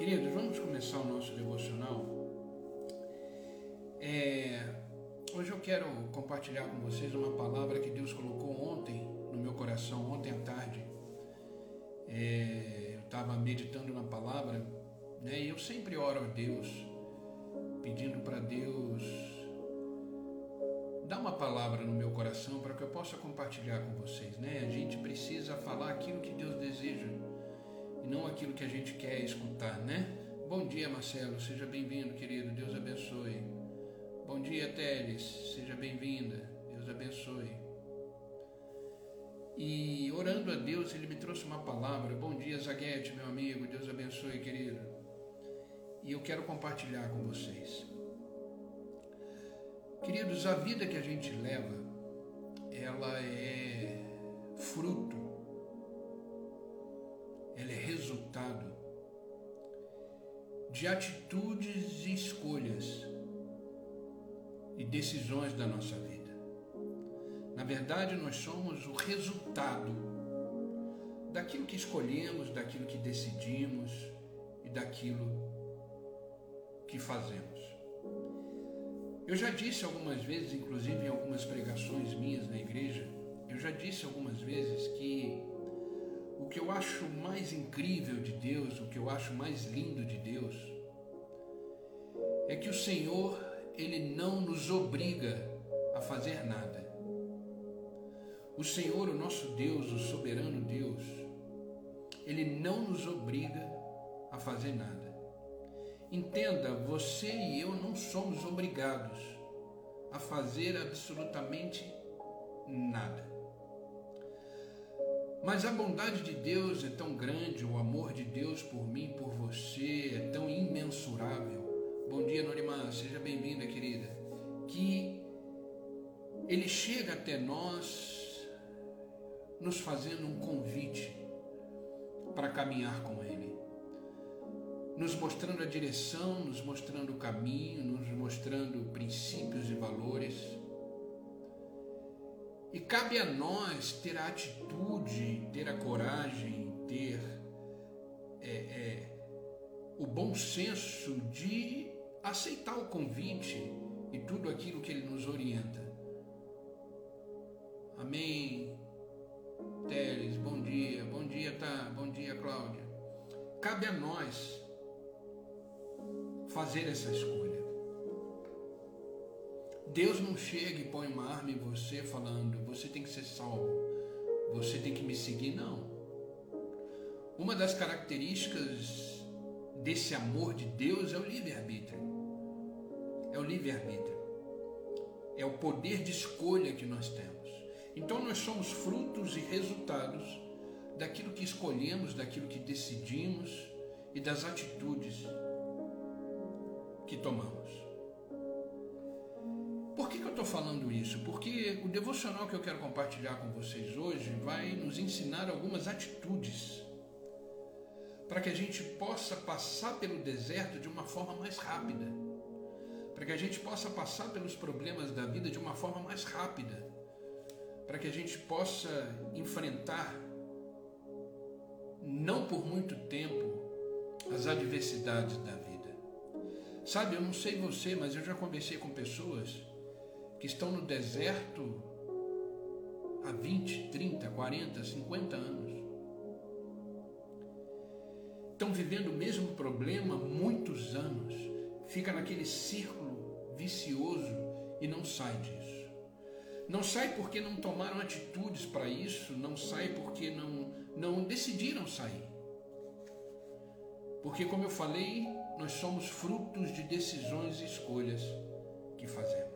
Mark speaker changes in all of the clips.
Speaker 1: Queridos, vamos começar o nosso devocional. É, hoje eu quero compartilhar com vocês uma palavra que Deus colocou ontem no meu coração, ontem à tarde. É, eu estava meditando na palavra né, e eu sempre oro a Deus, pedindo para Deus dar uma palavra no meu coração para que eu possa compartilhar com vocês. Né? A gente precisa falar aquilo que Deus deseja não aquilo que a gente quer escutar, né? Bom dia, Marcelo, seja bem-vindo, querido, Deus abençoe. Bom dia, Teles, seja bem-vinda, Deus abençoe. E orando a Deus, ele me trouxe uma palavra. Bom dia, Zaguete, meu amigo, Deus abençoe, querido. E eu quero compartilhar com vocês. Queridos, a vida que a gente leva, ela é fruto resultado de atitudes e escolhas e decisões da nossa vida. Na verdade, nós somos o resultado daquilo que escolhemos, daquilo que decidimos e daquilo que fazemos. Eu já disse algumas vezes, inclusive em algumas pregações minhas na igreja, eu já disse algumas vezes que o que eu acho mais incrível de Deus, o que eu acho mais lindo de Deus, é que o Senhor, Ele não nos obriga a fazer nada. O Senhor, o nosso Deus, o soberano Deus, Ele não nos obriga a fazer nada. Entenda, você e eu não somos obrigados a fazer absolutamente nada. Mas a bondade de Deus é tão grande, o amor de Deus por mim, por você, é tão imensurável. Bom dia, Norimã, seja bem-vinda, querida. Que ele chega até nós nos fazendo um convite para caminhar com Ele, nos mostrando a direção, nos mostrando o caminho, nos mostrando princípios e valores e cabe a nós ter a atitude, ter a coragem, ter é, é, o bom senso de aceitar o convite e tudo aquilo que ele nos orienta. Amém. Teres, bom dia. Bom dia, tá? Bom dia, Cláudia. Cabe a nós fazer essa escolha. Deus não chega e põe uma arma em você falando, você tem que ser salvo, você tem que me seguir, não. Uma das características desse amor de Deus é o livre-arbítrio. É o livre-arbítrio. É o poder de escolha que nós temos. Então nós somos frutos e resultados daquilo que escolhemos, daquilo que decidimos e das atitudes que tomamos eu estou falando isso? Porque o devocional que eu quero compartilhar com vocês hoje vai nos ensinar algumas atitudes para que a gente possa passar pelo deserto de uma forma mais rápida, para que a gente possa passar pelos problemas da vida de uma forma mais rápida, para que a gente possa enfrentar, não por muito tempo, as adversidades da vida. Sabe, eu não sei você, mas eu já conversei com pessoas que estão no deserto há 20, 30, 40, 50 anos. Estão vivendo o mesmo problema muitos anos, fica naquele círculo vicioso e não sai disso. Não sai porque não tomaram atitudes para isso, não sai porque não, não decidiram sair. Porque, como eu falei, nós somos frutos de decisões e escolhas que fazemos.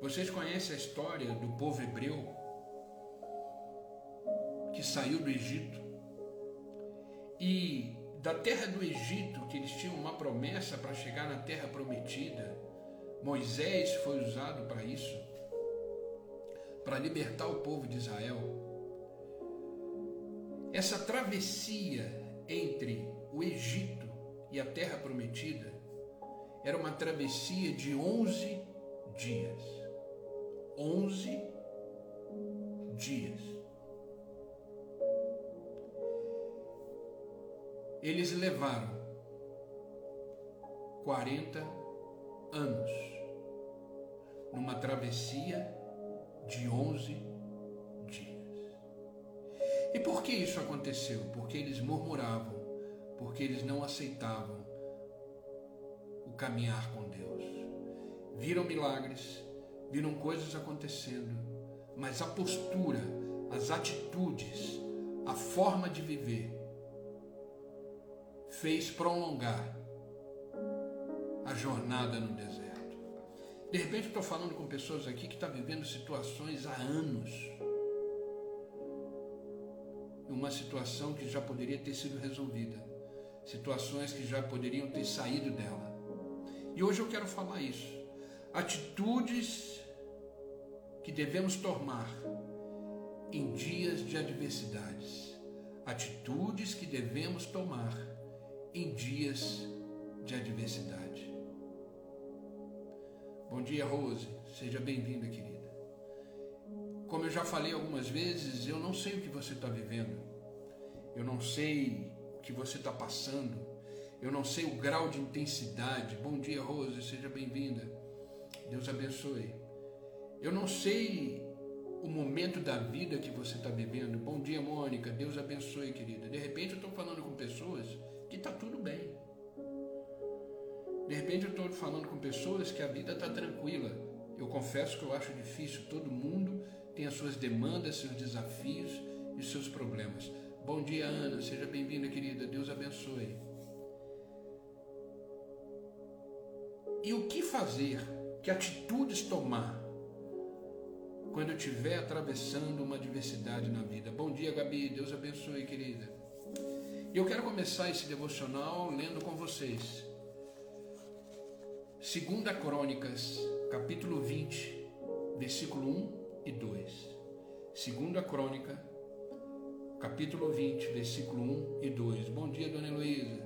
Speaker 1: Vocês conhecem a história do povo hebreu que saiu do Egito e da terra do Egito, que eles tinham uma promessa para chegar na terra prometida, Moisés foi usado para isso, para libertar o povo de Israel. Essa travessia entre o Egito e a terra prometida era uma travessia de 11 dias onze dias. Eles levaram 40 anos numa travessia de 11 dias. E por que isso aconteceu? Porque eles murmuravam, porque eles não aceitavam o caminhar com Deus. Viram milagres, viram coisas acontecendo, mas a postura, as atitudes, a forma de viver fez prolongar a jornada no deserto. De repente estou falando com pessoas aqui que estão tá vivendo situações há anos. Uma situação que já poderia ter sido resolvida. Situações que já poderiam ter saído dela. E hoje eu quero falar isso. Atitudes que devemos tomar em dias de adversidades. Atitudes que devemos tomar em dias de adversidade. Bom dia, Rose. Seja bem-vinda, querida. Como eu já falei algumas vezes, eu não sei o que você está vivendo. Eu não sei o que você está passando. Eu não sei o grau de intensidade. Bom dia, Rose. Seja bem-vinda. Deus abençoe. Eu não sei o momento da vida que você está vivendo. Bom dia, Mônica. Deus abençoe, querida. De repente eu estou falando com pessoas que está tudo bem. De repente eu estou falando com pessoas que a vida está tranquila. Eu confesso que eu acho difícil. Todo mundo tem as suas demandas, seus desafios e seus problemas. Bom dia, Ana. Seja bem-vinda, querida. Deus abençoe. E o que fazer? Que atitudes tomar quando eu estiver atravessando uma adversidade na vida? Bom dia, Gabi. Deus abençoe, querida. E eu quero começar esse devocional lendo com vocês. Segunda Crônicas, capítulo 20, versículo 1 e 2. Segunda Crônica, capítulo 20, versículo 1 e 2. Bom dia, dona Heloísa.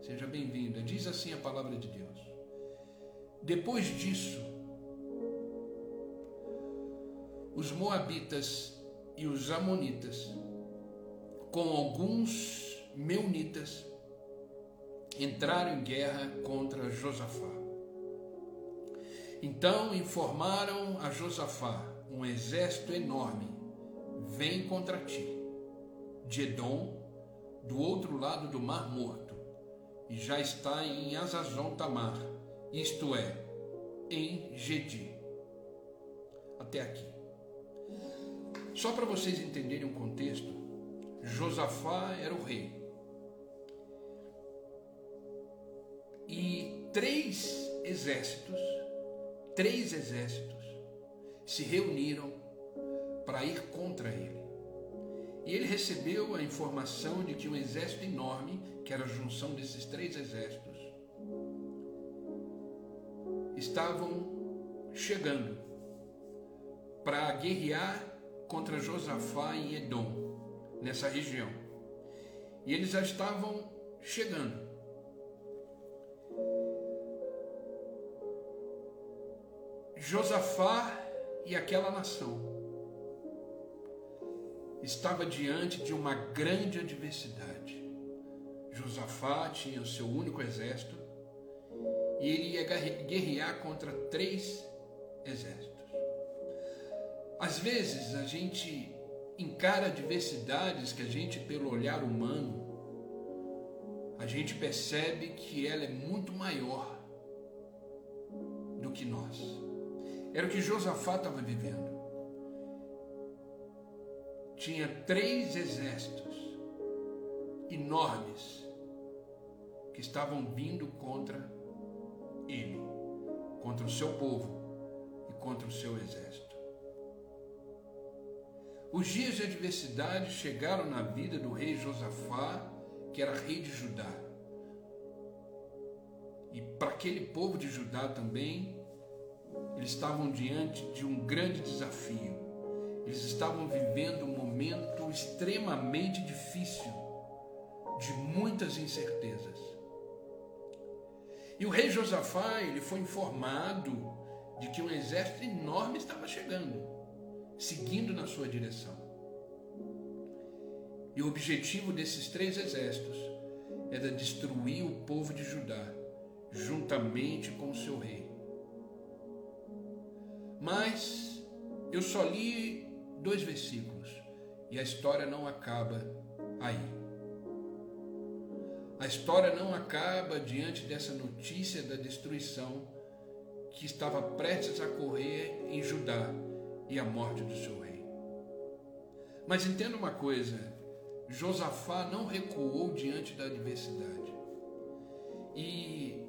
Speaker 1: Seja bem-vinda. Diz assim a palavra de Deus. Depois disso, os moabitas e os amonitas, com alguns meunitas entraram em guerra contra Josafá. Então informaram a Josafá: um exército enorme vem contra ti, de Edom, do outro lado do Mar Morto, e já está em Azazon Tamar, isto é, em Gedi. Até aqui. Só para vocês entenderem o contexto, Josafá era o rei. E três exércitos, três exércitos se reuniram para ir contra ele. E ele recebeu a informação de que um exército enorme, que era a junção desses três exércitos, estavam chegando para guerrear contra Josafá em Edom nessa região. E eles já estavam chegando. Josafá e aquela nação estava diante de uma grande adversidade. Josafá tinha o seu único exército e ele ia guerrear contra três exércitos. Às vezes a gente encara adversidades que a gente, pelo olhar humano, a gente percebe que ela é muito maior do que nós. Era o que Josafá estava vivendo. Tinha três exércitos enormes que estavam vindo contra ele, contra o seu povo e contra o seu exército. Os dias de adversidade chegaram na vida do rei Josafá, que era rei de Judá. E para aquele povo de Judá também, eles estavam diante de um grande desafio. Eles estavam vivendo um momento extremamente difícil, de muitas incertezas. E o rei Josafá, ele foi informado de que um exército enorme estava chegando seguindo na sua direção. E o objetivo desses três exércitos era destruir o povo de Judá juntamente com o seu rei. Mas eu só li dois versículos e a história não acaba aí. A história não acaba diante dessa notícia da destruição que estava prestes a correr em Judá e a morte do seu rei. Mas entenda uma coisa: Josafá não recuou diante da adversidade. E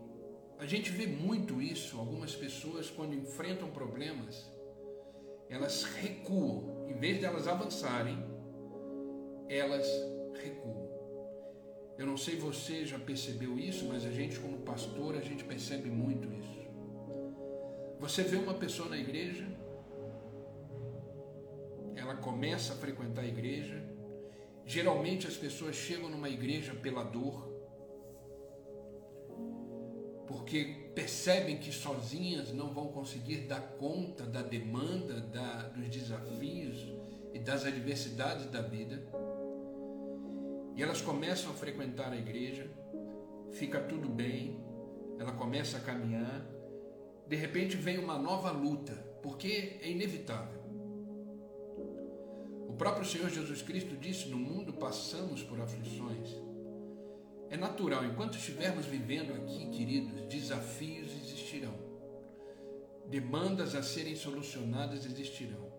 Speaker 1: a gente vê muito isso, algumas pessoas, quando enfrentam problemas, elas recuam, em vez de elas avançarem, elas recuam. Eu não sei se você já percebeu isso, mas a gente, como pastor, a gente percebe muito isso. Você vê uma pessoa na igreja, ela começa a frequentar a igreja. Geralmente as pessoas chegam numa igreja pela dor, porque percebem que sozinhas não vão conseguir dar conta da demanda, da, dos desafios e das adversidades da vida. E elas começam a frequentar a igreja, fica tudo bem, ela começa a caminhar, de repente vem uma nova luta, porque é inevitável. O próprio Senhor Jesus Cristo disse: No mundo passamos por aflições. É natural, enquanto estivermos vivendo aqui, queridos, desafios existirão, demandas a serem solucionadas existirão.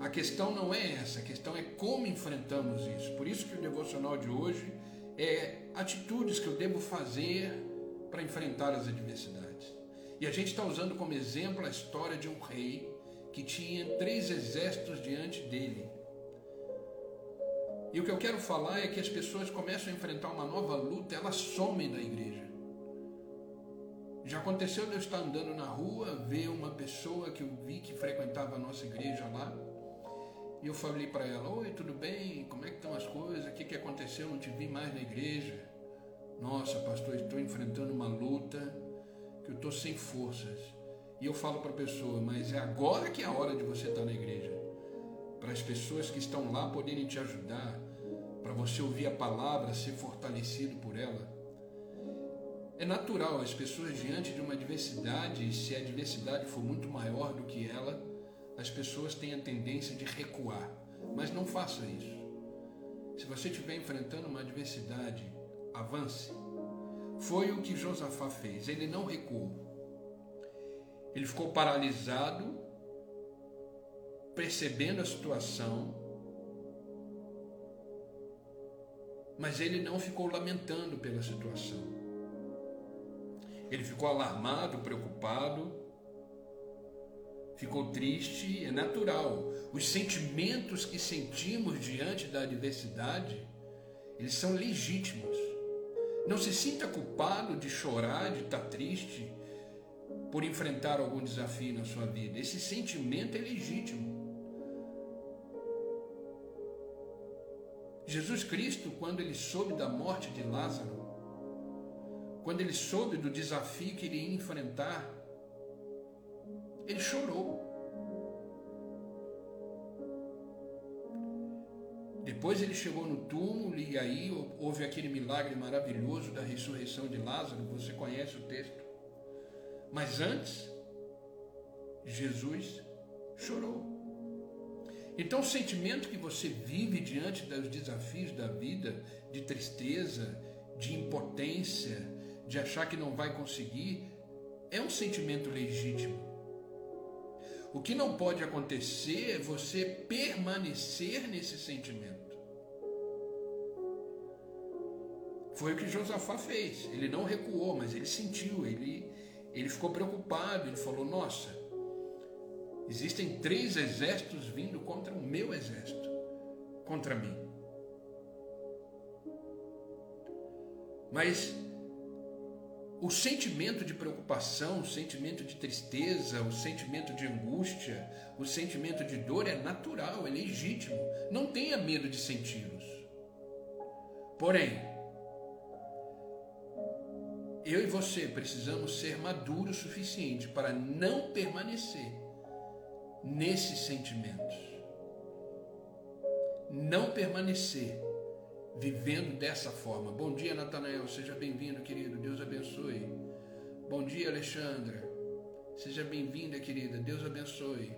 Speaker 1: A questão não é essa, a questão é como enfrentamos isso. Por isso que o devocional de hoje é atitudes que eu devo fazer para enfrentar as adversidades. E a gente está usando como exemplo a história de um rei que tinha três exércitos diante dele. E o que eu quero falar é que as pessoas começam a enfrentar uma nova luta, elas somem da igreja. Já aconteceu de eu estar andando na rua, ver uma pessoa que eu vi que frequentava a nossa igreja lá, e eu falei para ela: Oi, tudo bem? Como é que estão as coisas? O que, que aconteceu? Não te vi mais na igreja. Nossa, pastor, estou enfrentando uma luta que eu estou sem forças. E eu falo para a pessoa: Mas é agora que é a hora de você estar na igreja. Para as pessoas que estão lá poderem te ajudar, para você ouvir a palavra, ser fortalecido por ela. É natural as pessoas diante de uma adversidade, se a adversidade for muito maior do que ela, as pessoas têm a tendência de recuar, mas não faça isso. Se você estiver enfrentando uma adversidade, avance. Foi o que Josafá fez, ele não recuou. Ele ficou paralisado, percebendo a situação, mas ele não ficou lamentando pela situação. Ele ficou alarmado, preocupado, ficou triste, é natural. Os sentimentos que sentimos diante da adversidade, eles são legítimos. Não se sinta culpado de chorar, de estar triste por enfrentar algum desafio na sua vida. Esse sentimento é legítimo. Jesus Cristo, quando ele soube da morte de Lázaro, quando ele soube do desafio que ele ia enfrentar, ele chorou. Depois ele chegou no túmulo e aí houve aquele milagre maravilhoso da ressurreição de Lázaro, você conhece o texto. Mas antes, Jesus chorou. Então, o sentimento que você vive diante dos desafios da vida, de tristeza, de impotência, de achar que não vai conseguir, é um sentimento legítimo. O que não pode acontecer é você permanecer nesse sentimento. Foi o que Josafá fez. Ele não recuou, mas ele sentiu, ele, ele ficou preocupado. Ele falou: Nossa, existem três exércitos vindo contra o meu exército, contra mim. Mas o sentimento de preocupação, o sentimento de tristeza, o sentimento de angústia, o sentimento de dor é natural, é legítimo. Não tenha medo de senti-los. Porém, eu e você precisamos ser maduros o suficiente para não permanecer nesses sentimentos. Não permanecer vivendo dessa forma. Bom dia, Natanael, seja bem-vindo, querido, Deus abençoe. Bom dia, Alexandra, seja bem-vinda, querida, Deus abençoe.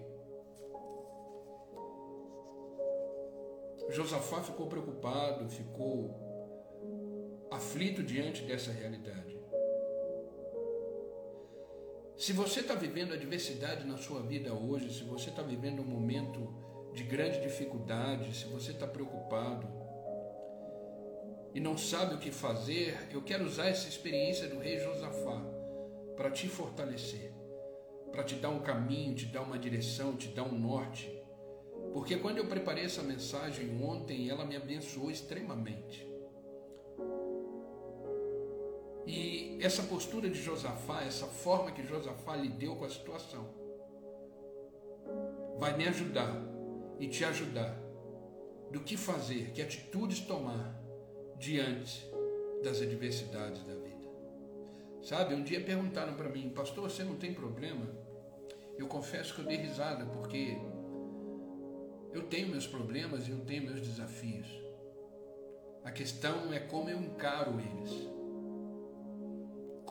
Speaker 1: Josafá ficou preocupado, ficou aflito diante dessa realidade. Se você está vivendo adversidade na sua vida hoje, se você está vivendo um momento de grande dificuldade, se você está preocupado e não sabe o que fazer, eu quero usar essa experiência do rei Josafá para te fortalecer, para te dar um caminho, te dar uma direção, te dar um norte. Porque quando eu preparei essa mensagem ontem, ela me abençoou extremamente. E essa postura de Josafá, essa forma que Josafá lidou com a situação, vai me ajudar e te ajudar do que fazer, que atitudes tomar diante das adversidades da vida. Sabe, um dia perguntaram para mim, pastor, você não tem problema? Eu confesso que eu dei risada, porque eu tenho meus problemas e eu tenho meus desafios. A questão é como eu encaro eles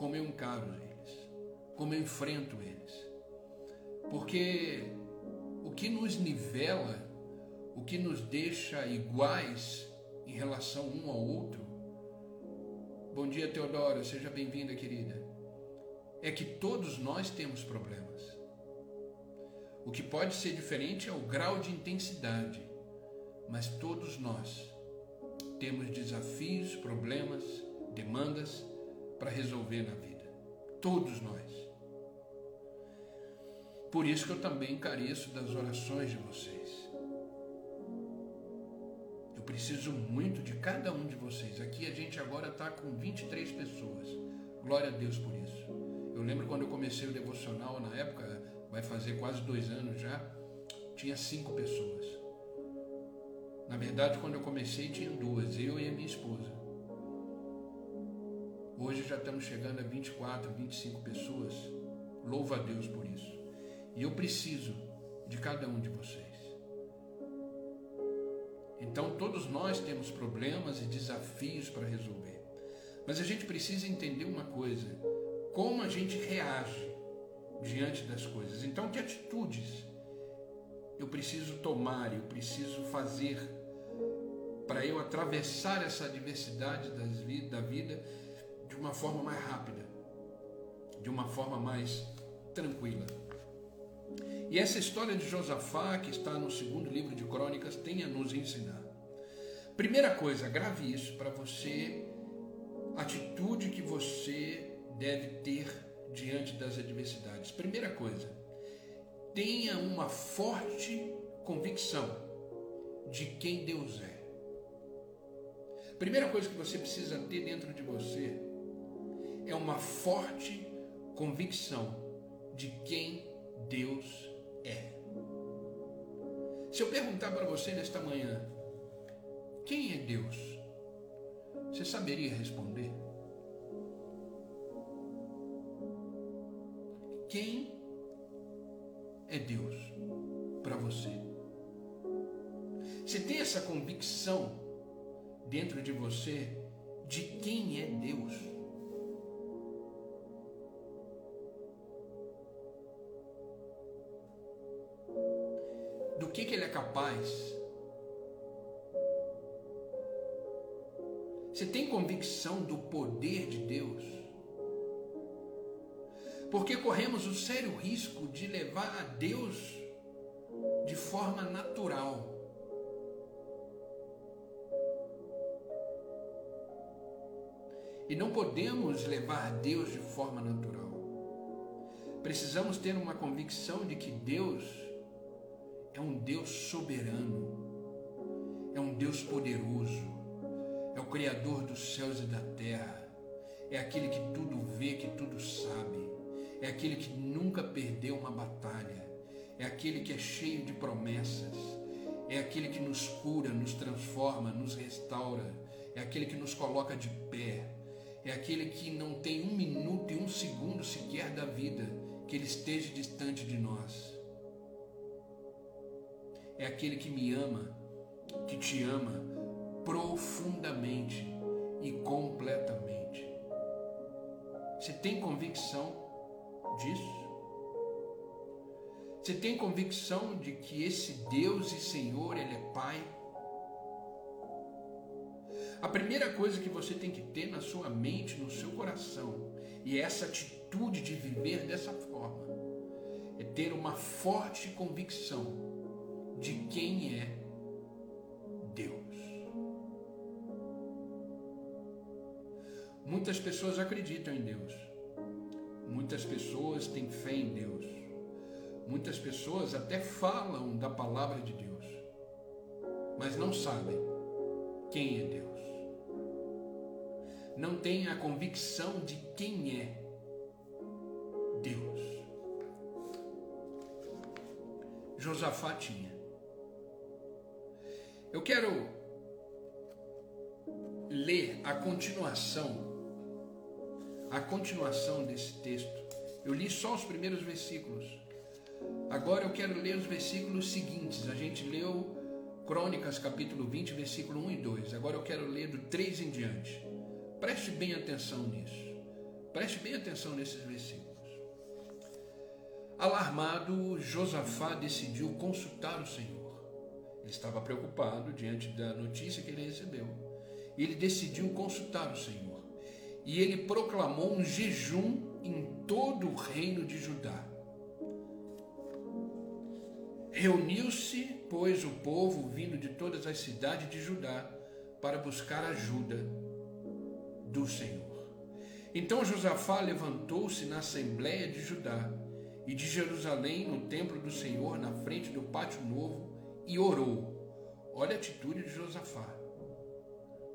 Speaker 1: como eu encaro eles, como eu enfrento eles. Porque o que nos nivela, o que nos deixa iguais em relação um ao outro. Bom dia, Teodora, seja bem-vinda, querida. É que todos nós temos problemas. O que pode ser diferente é o grau de intensidade, mas todos nós temos desafios, problemas, demandas para resolver na vida. Todos nós. Por isso que eu também careço das orações de vocês. Eu preciso muito de cada um de vocês. Aqui a gente agora está com 23 pessoas. Glória a Deus por isso. Eu lembro quando eu comecei o devocional, na época, vai fazer quase dois anos já, tinha cinco pessoas. Na verdade, quando eu comecei, tinha duas, eu e a minha esposa. Hoje já estamos chegando a 24, 25 pessoas. Louva a Deus por isso. E eu preciso de cada um de vocês. Então, todos nós temos problemas e desafios para resolver. Mas a gente precisa entender uma coisa: como a gente reage diante das coisas. Então, que atitudes eu preciso tomar, eu preciso fazer para eu atravessar essa adversidade da vida de uma forma mais rápida, de uma forma mais tranquila. E essa história de Josafá, que está no segundo livro de Crônicas, tem a nos ensinar. Primeira coisa, grave isso para você, atitude que você deve ter diante das adversidades. Primeira coisa, tenha uma forte convicção de quem Deus é. Primeira coisa que você precisa ter dentro de você é uma forte convicção de quem Deus é. Se eu perguntar para você nesta manhã, quem é Deus? Você saberia responder? Quem é Deus para você? Você tem essa convicção dentro de você de quem é Deus? Que, que ele é capaz. Você tem convicção do poder de Deus? Porque corremos o sério risco de levar a Deus de forma natural. E não podemos levar Deus de forma natural. Precisamos ter uma convicção de que Deus é um Deus soberano, é um Deus poderoso, é o Criador dos céus e da terra, é aquele que tudo vê, que tudo sabe, é aquele que nunca perdeu uma batalha, é aquele que é cheio de promessas, é aquele que nos cura, nos transforma, nos restaura, é aquele que nos coloca de pé, é aquele que não tem um minuto e um segundo sequer da vida que ele esteja distante de nós é aquele que me ama, que te ama profundamente e completamente. Você tem convicção disso? Você tem convicção de que esse Deus e Senhor, Ele é Pai? A primeira coisa que você tem que ter na sua mente, no seu coração, e essa atitude de viver dessa forma, é ter uma forte convicção de quem é Deus. Muitas pessoas acreditam em Deus. Muitas pessoas têm fé em Deus. Muitas pessoas até falam da palavra de Deus, mas não sabem quem é Deus. Não têm a convicção de quem é Deus. Josafá tinha. Eu quero ler a continuação a continuação desse texto. Eu li só os primeiros versículos. Agora eu quero ler os versículos seguintes. A gente leu Crônicas, capítulo 20, versículo 1 e 2. Agora eu quero ler do 3 em diante. Preste bem atenção nisso. Preste bem atenção nesses versículos. Alarmado, Josafá decidiu consultar o Senhor. Ele estava preocupado diante da notícia que ele recebeu. Ele decidiu consultar o Senhor e ele proclamou um jejum em todo o reino de Judá. Reuniu-se, pois, o povo vindo de todas as cidades de Judá para buscar ajuda do Senhor. Então Josafá levantou-se na assembleia de Judá e de Jerusalém no templo do Senhor, na frente do pátio novo, e orou. Olha a atitude de Josafá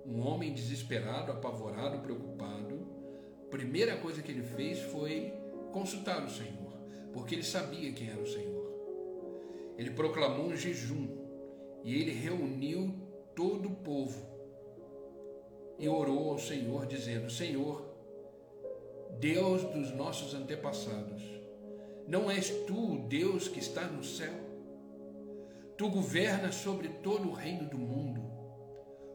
Speaker 1: um homem desesperado, apavorado, preocupado, primeira coisa que ele fez foi consultar o Senhor, porque ele sabia quem era o Senhor. Ele proclamou um jejum e ele reuniu todo o povo e orou ao Senhor, dizendo: Senhor, Deus dos nossos antepassados, não és tu o Deus que está no céu? Tu governas sobre todo o reino do mundo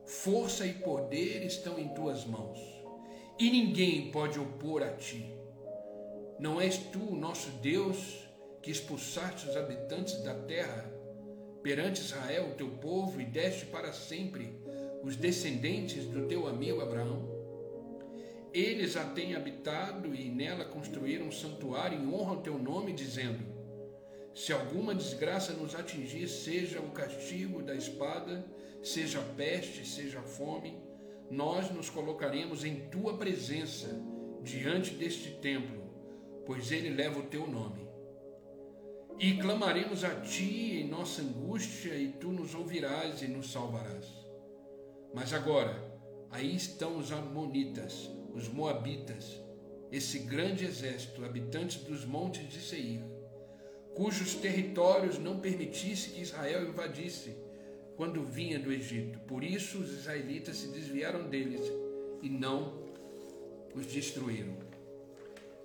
Speaker 1: Força e poder estão em tuas mãos, e ninguém pode opor a ti. Não és tu, nosso Deus, que expulsaste os habitantes da terra perante Israel, teu povo, e deste para sempre os descendentes do teu amigo Abraão? Eles a têm habitado e nela construíram um santuário em honra ao teu nome, dizendo: Se alguma desgraça nos atingir, seja o castigo da espada seja peste, seja fome, nós nos colocaremos em tua presença diante deste templo, pois ele leva o teu nome. E clamaremos a ti em nossa angústia, e tu nos ouvirás e nos salvarás. Mas agora, aí estão os Amonitas, os Moabitas, esse grande exército, habitantes dos montes de Seir, cujos territórios não permitisse que Israel invadisse quando vinha do Egito. Por isso os israelitas se desviaram deles e não os destruíram.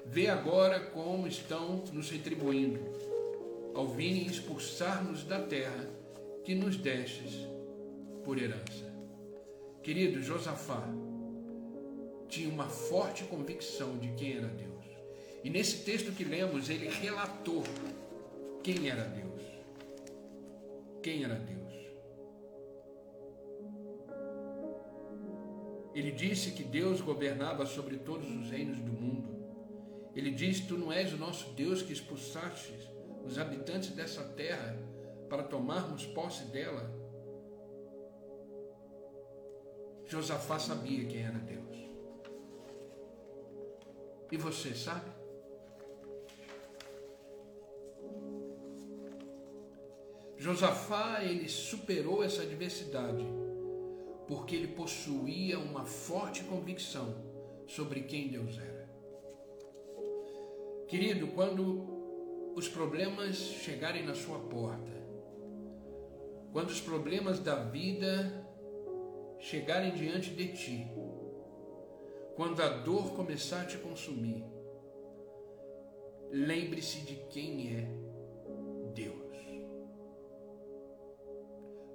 Speaker 1: Vê agora como estão nos retribuindo, ao virem expulsar-nos da terra que nos destes por herança. Querido Josafá tinha uma forte convicção de quem era Deus. E nesse texto que lemos, ele relatou quem era Deus. Quem era Deus. Ele disse que Deus governava sobre todos os reinos do mundo. Ele diz: Tu não és o nosso Deus que expulsaste os habitantes dessa terra para tomarmos posse dela. Josafá sabia quem era Deus. E você sabe? Josafá, ele superou essa adversidade porque ele possuía uma forte convicção sobre quem Deus era. Querido, quando os problemas chegarem na sua porta, quando os problemas da vida chegarem diante de ti, quando a dor começar a te consumir, lembre-se de quem é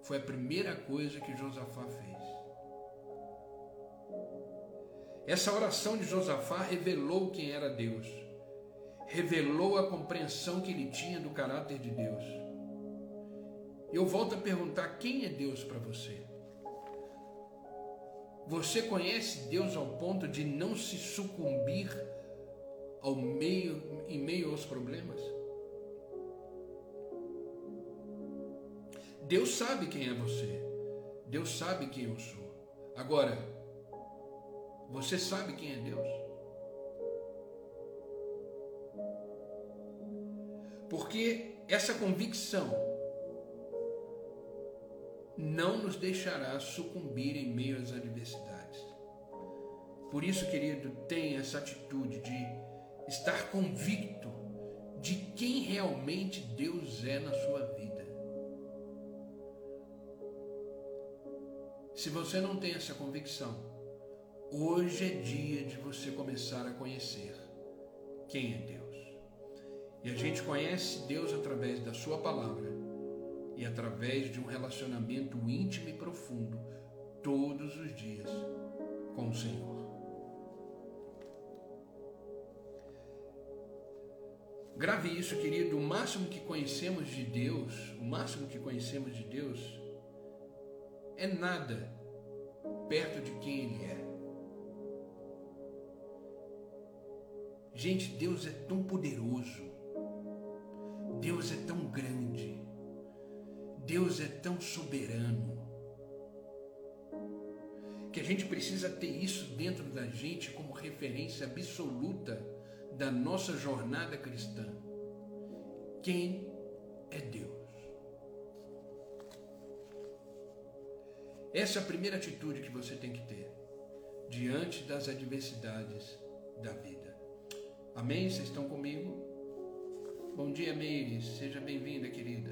Speaker 1: Foi a primeira coisa que Josafá fez. Essa oração de Josafá revelou quem era Deus, revelou a compreensão que ele tinha do caráter de Deus. Eu volto a perguntar: quem é Deus para você? Você conhece Deus ao ponto de não se sucumbir ao meio, em meio aos problemas? Deus sabe quem é você. Deus sabe quem eu sou. Agora, você sabe quem é Deus? Porque essa convicção não nos deixará sucumbir em meio às adversidades. Por isso, querido, tenha essa atitude de estar convicto de quem realmente Deus é na sua vida. Se você não tem essa convicção, hoje é dia de você começar a conhecer quem é Deus. E a gente conhece Deus através da Sua palavra e através de um relacionamento íntimo e profundo todos os dias com o Senhor. Grave isso, querido. O máximo que conhecemos de Deus, o máximo que conhecemos de Deus, é nada perto de quem Ele é. Gente, Deus é tão poderoso, Deus é tão grande, Deus é tão soberano, que a gente precisa ter isso dentro da gente como referência absoluta da nossa jornada cristã. Quem é Deus? Essa é a primeira atitude que você tem que ter diante das adversidades da vida. Amém? Vocês estão comigo? Bom dia, Meire. Seja bem-vinda, querida.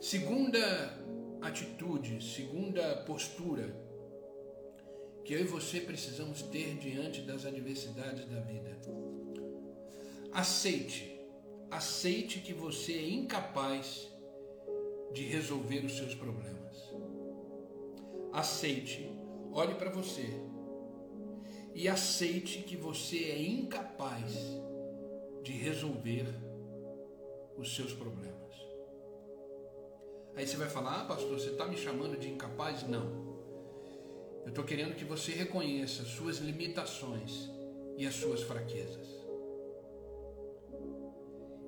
Speaker 1: Segunda atitude, segunda postura que eu e você precisamos ter diante das adversidades da vida. Aceite, aceite que você é incapaz de resolver os seus problemas. Aceite, olhe para você e aceite que você é incapaz de resolver os seus problemas. Aí você vai falar, ah, pastor, você está me chamando de incapaz? Não. Eu estou querendo que você reconheça suas limitações e as suas fraquezas.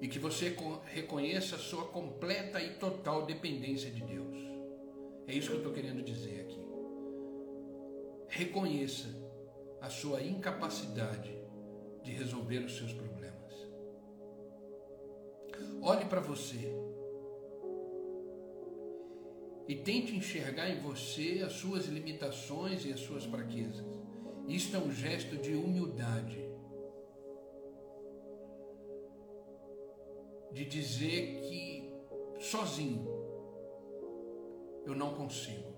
Speaker 1: E que você reconheça a sua completa e total dependência de Deus. É isso que eu estou querendo dizer aqui. Reconheça a sua incapacidade de resolver os seus problemas. Olhe para você e tente enxergar em você as suas limitações e as suas fraquezas. Isto é um gesto de humildade. De dizer que sozinho eu não consigo.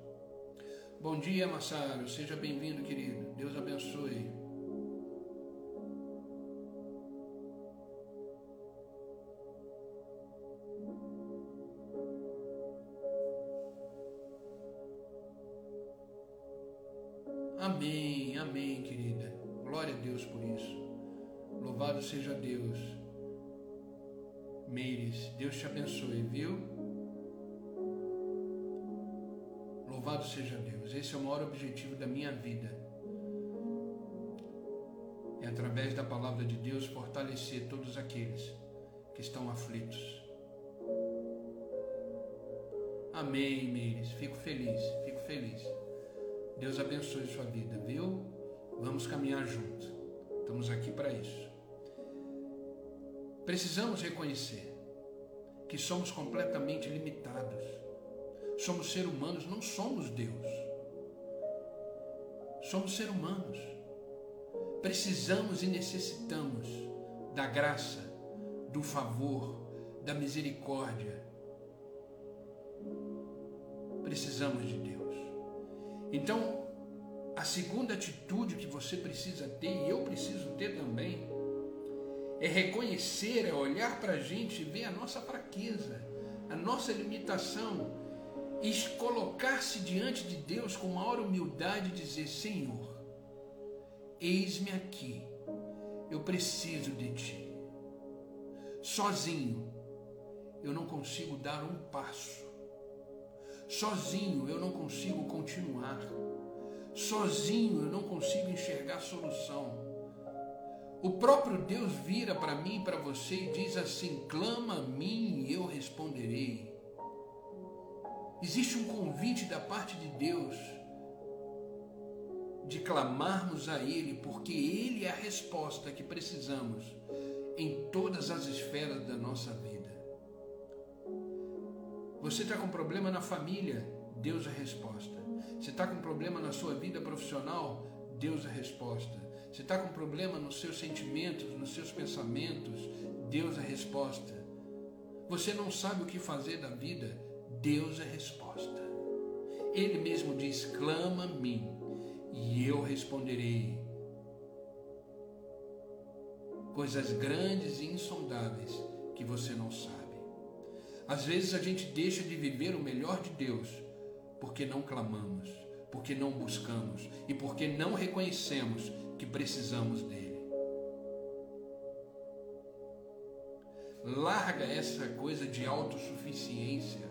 Speaker 1: Bom dia, Massaro. Seja bem-vindo, querido. Deus abençoe. Amém, amém, querida. Glória a Deus por isso. Louvado seja Deus. Meires, Deus te abençoe, viu? Louvado seja Deus. Esse é o maior objetivo da minha vida. É através da palavra de Deus fortalecer todos aqueles que estão aflitos. Amém, Meires. Fico feliz, fico feliz. Deus abençoe sua vida, viu? Vamos caminhar juntos. Estamos aqui para isso. Precisamos reconhecer que somos completamente limitados. Somos seres humanos, não somos Deus. Somos seres humanos. Precisamos e necessitamos da graça, do favor, da misericórdia. Precisamos de Deus. Então, a segunda atitude que você precisa ter, e eu preciso ter também, é reconhecer, é olhar para a gente e ver a nossa fraqueza, nossa limitação e colocar-se diante de Deus com maior humildade e dizer: Senhor, eis-me aqui, eu preciso de Ti. Sozinho eu não consigo dar um passo. Sozinho eu não consigo continuar. Sozinho eu não consigo enxergar solução. O próprio Deus vira para mim e para você e diz assim: clama a mim e eu responderei. Existe um convite da parte de Deus de clamarmos a Ele, porque Ele é a resposta que precisamos em todas as esferas da nossa vida. Você está com problema na família? Deus é a resposta. Você está com problema na sua vida profissional? Deus é a resposta. Você está com problema nos seus sentimentos, nos seus pensamentos? Deus é resposta. Você não sabe o que fazer da vida? Deus é resposta. Ele mesmo diz: clama a mim e eu responderei. Coisas grandes e insondáveis que você não sabe. Às vezes a gente deixa de viver o melhor de Deus porque não clamamos, porque não buscamos e porque não reconhecemos que precisamos dele. Larga essa coisa de autossuficiência.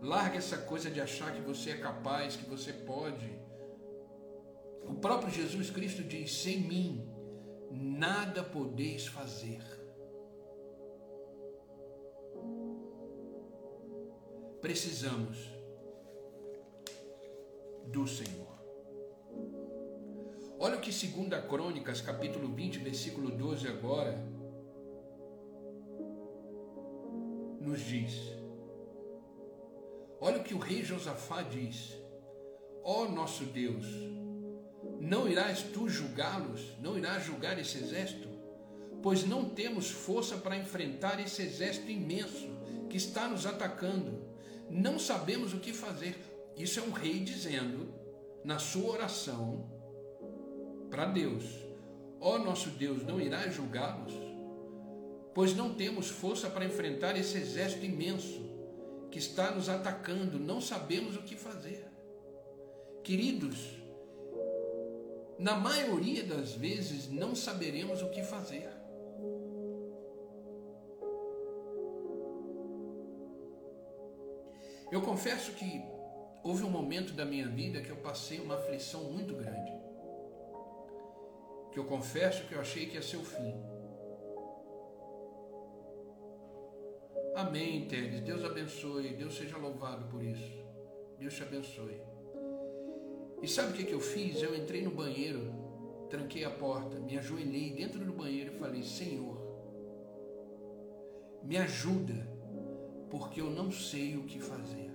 Speaker 1: Larga essa coisa de achar que você é capaz, que você pode. O próprio Jesus Cristo diz: sem mim nada podeis fazer. Precisamos do Senhor. Olha o que 2 Crônicas, capítulo 20, versículo 12 agora nos diz. Olha o que o rei Josafá diz: Ó oh, nosso Deus, não irás tu julgá-los, não irás julgar esse exército, pois não temos força para enfrentar esse exército imenso que está nos atacando. Não sabemos o que fazer. Isso é um rei dizendo na sua oração para Deus: Ó oh, nosso Deus, não irás julgá-los, pois não temos força para enfrentar esse exército imenso que está nos atacando, não sabemos o que fazer. Queridos, na maioria das vezes não saberemos o que fazer. Eu confesso que houve um momento da minha vida que eu passei uma aflição muito grande. Que eu confesso que eu achei que ia ser o fim. Amém, Teres. Deus abençoe. Deus seja louvado por isso. Deus te abençoe. E sabe o que, eu fiz? Eu entrei no banheiro, tranquei a porta, me ajoelhei dentro do banheiro e falei: Senhor, me ajuda, porque eu não sei o que fazer.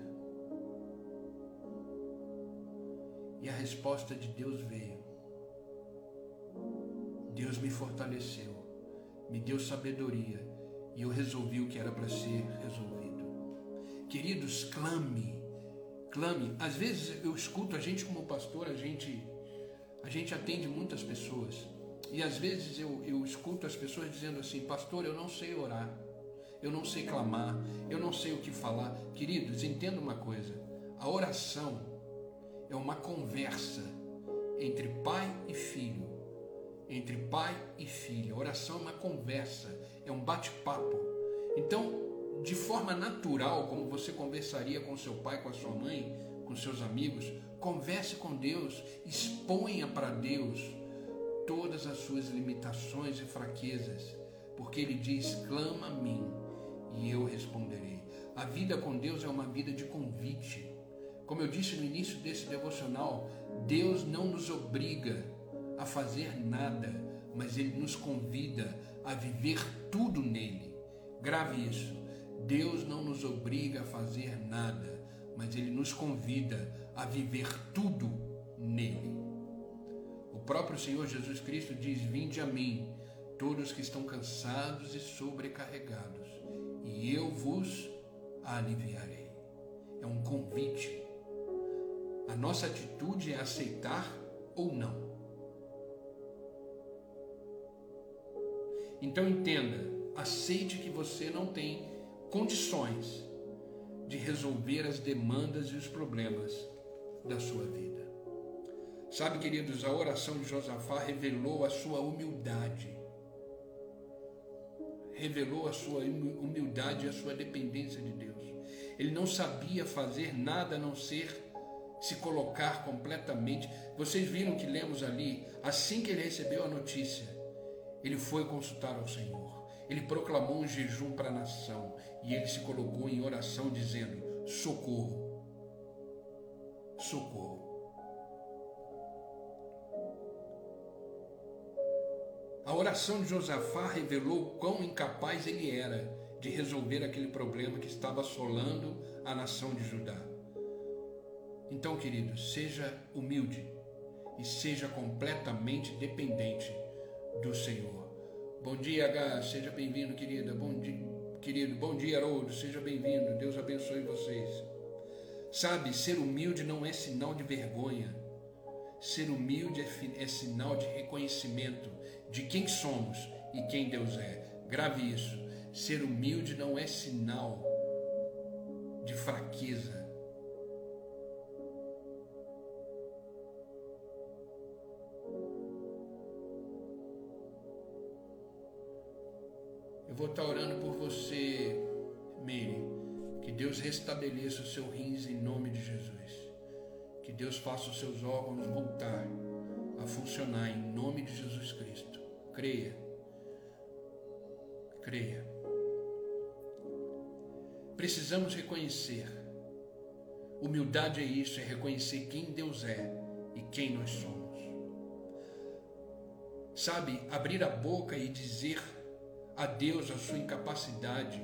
Speaker 1: E a resposta de Deus veio. Deus me fortaleceu, me deu sabedoria e eu resolvi o que era para ser resolvido. Queridos, clame clame. Às vezes eu escuto a gente como pastor, a gente a gente atende muitas pessoas. E às vezes eu, eu escuto as pessoas dizendo assim, pastor, eu não sei orar, eu não sei clamar, eu não sei o que falar. Queridos, entenda uma coisa: a oração é uma conversa entre pai e filho. Entre pai e filho. Oração é uma conversa, é um bate-papo. Então, de forma natural, como você conversaria com seu pai, com a sua mãe, com seus amigos, converse com Deus, exponha para Deus todas as suas limitações e fraquezas, porque Ele diz: clama a mim e eu responderei. A vida com Deus é uma vida de convite. Como eu disse no início desse devocional, Deus não nos obriga a fazer nada, mas Ele nos convida a viver tudo nele. Grave isso. Deus não nos obriga a fazer nada, mas Ele nos convida a viver tudo nele. O próprio Senhor Jesus Cristo diz: Vinde a mim, todos que estão cansados e sobrecarregados, e eu vos aliviarei. É um convite. A nossa atitude é aceitar ou não. Então entenda, aceite que você não tem condições resolver as demandas e os problemas da sua vida. Sabe, queridos, a oração de Josafá revelou a sua humildade. Revelou a sua humildade e a sua dependência de Deus. Ele não sabia fazer nada a não ser se colocar completamente. Vocês viram que lemos ali, assim que ele recebeu a notícia, ele foi consultar ao Senhor. Ele proclamou um jejum para a nação e ele se colocou em oração dizendo: socorro, socorro. A oração de Josafá revelou quão incapaz ele era de resolver aquele problema que estava assolando a nação de Judá. Então, querido, seja humilde e seja completamente dependente do Senhor. Bom dia, H. Seja bem-vindo, querida. Bom dia, querido. Bom dia, Haroldo. Seja bem-vindo. Deus abençoe vocês. Sabe, ser humilde não é sinal de vergonha. Ser humilde é, é sinal de reconhecimento de quem somos e quem Deus é. Grave isso. Ser humilde não é sinal de fraqueza. Vou estar orando por você, Meire. Que Deus restabeleça o seu rins em nome de Jesus. Que Deus faça os seus órgãos voltar a funcionar em nome de Jesus Cristo. Creia. Creia. Precisamos reconhecer. Humildade é isso, é reconhecer quem Deus é e quem nós somos. Sabe, abrir a boca e dizer a Deus a sua incapacidade